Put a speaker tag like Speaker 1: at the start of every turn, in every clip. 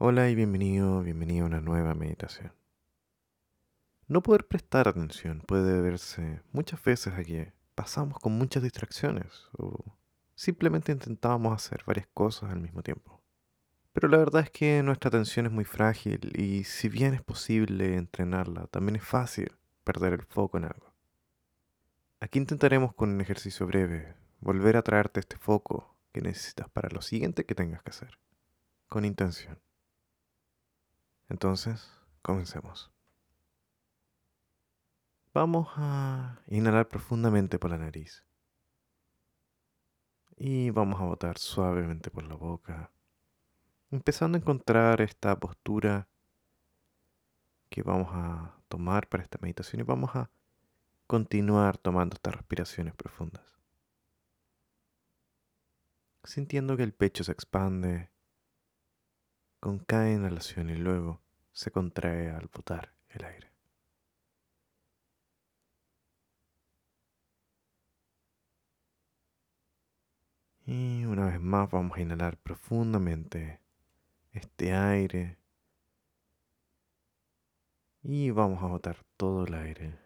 Speaker 1: Hola y bienvenido, bienvenido a una nueva meditación. No poder prestar atención puede deberse muchas veces a que pasamos con muchas distracciones o simplemente intentamos hacer varias cosas al mismo tiempo. Pero la verdad es que nuestra atención es muy frágil y si bien es posible entrenarla, también es fácil perder el foco en algo. Aquí intentaremos con un ejercicio breve volver a traerte este foco que necesitas para lo siguiente que tengas que hacer, con intención. Entonces, comencemos. Vamos a inhalar profundamente por la nariz. Y vamos a botar suavemente por la boca, empezando a encontrar esta postura que vamos a tomar para esta meditación y vamos a continuar tomando estas respiraciones profundas. Sintiendo que el pecho se expande con cada inhalación y luego se contrae al botar el aire. Y una vez más vamos a inhalar profundamente este aire y vamos a botar todo el aire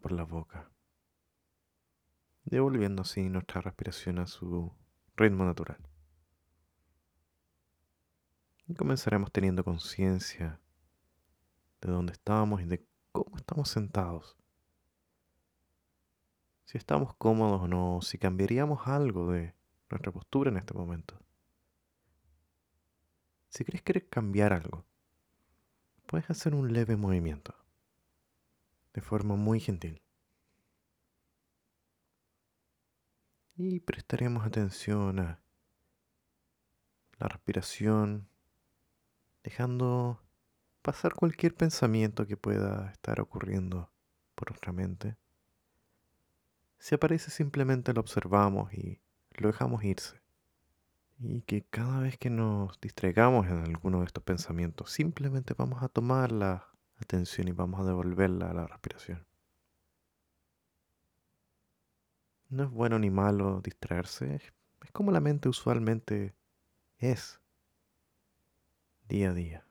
Speaker 1: por la boca, devolviendo así nuestra respiración a su ritmo natural. Y comenzaremos teniendo conciencia de dónde estamos y de cómo estamos sentados. Si estamos cómodos o no, si cambiaríamos algo de nuestra postura en este momento. Si crees querer cambiar algo, puedes hacer un leve movimiento, de forma muy gentil. Y prestaremos atención a la respiración dejando pasar cualquier pensamiento que pueda estar ocurriendo por nuestra mente. Si aparece simplemente lo observamos y lo dejamos irse. Y que cada vez que nos distraigamos en alguno de estos pensamientos, simplemente vamos a tomar la atención y vamos a devolverla a la respiración. No es bueno ni malo distraerse, es como la mente usualmente es día a día.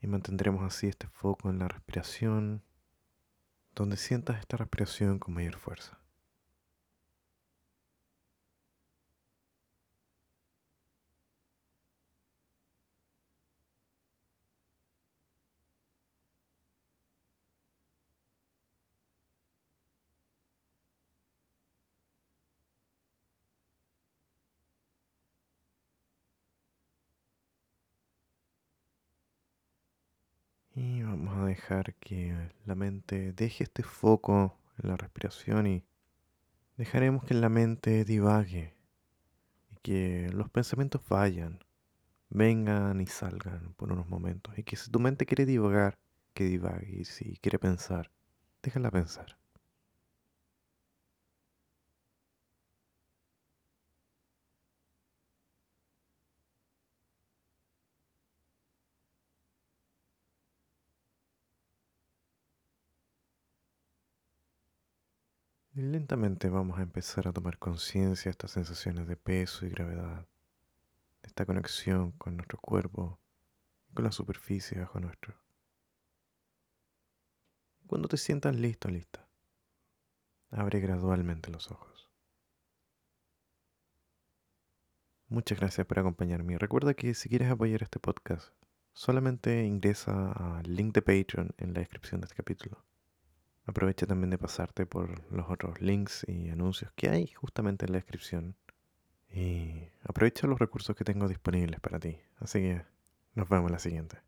Speaker 1: Y mantendremos así este foco en la respiración, donde sientas esta respiración con mayor fuerza. Y vamos a dejar que la mente deje este foco en la respiración y dejaremos que la mente divague y que los pensamientos vayan, vengan y salgan por unos momentos. Y que si tu mente quiere divagar, que divague. Y si quiere pensar, déjala pensar. Lentamente vamos a empezar a tomar conciencia de estas sensaciones de peso y gravedad, de esta conexión con nuestro cuerpo y con la superficie bajo nuestro. Cuando te sientas listo, lista, abre gradualmente los ojos. Muchas gracias por acompañarme. Recuerda que si quieres apoyar este podcast, solamente ingresa al link de Patreon en la descripción de este capítulo. Aprovecha también de pasarte por los otros links y anuncios que hay justamente en la descripción. Y aprovecha los recursos que tengo disponibles para ti. Así que nos vemos en la siguiente.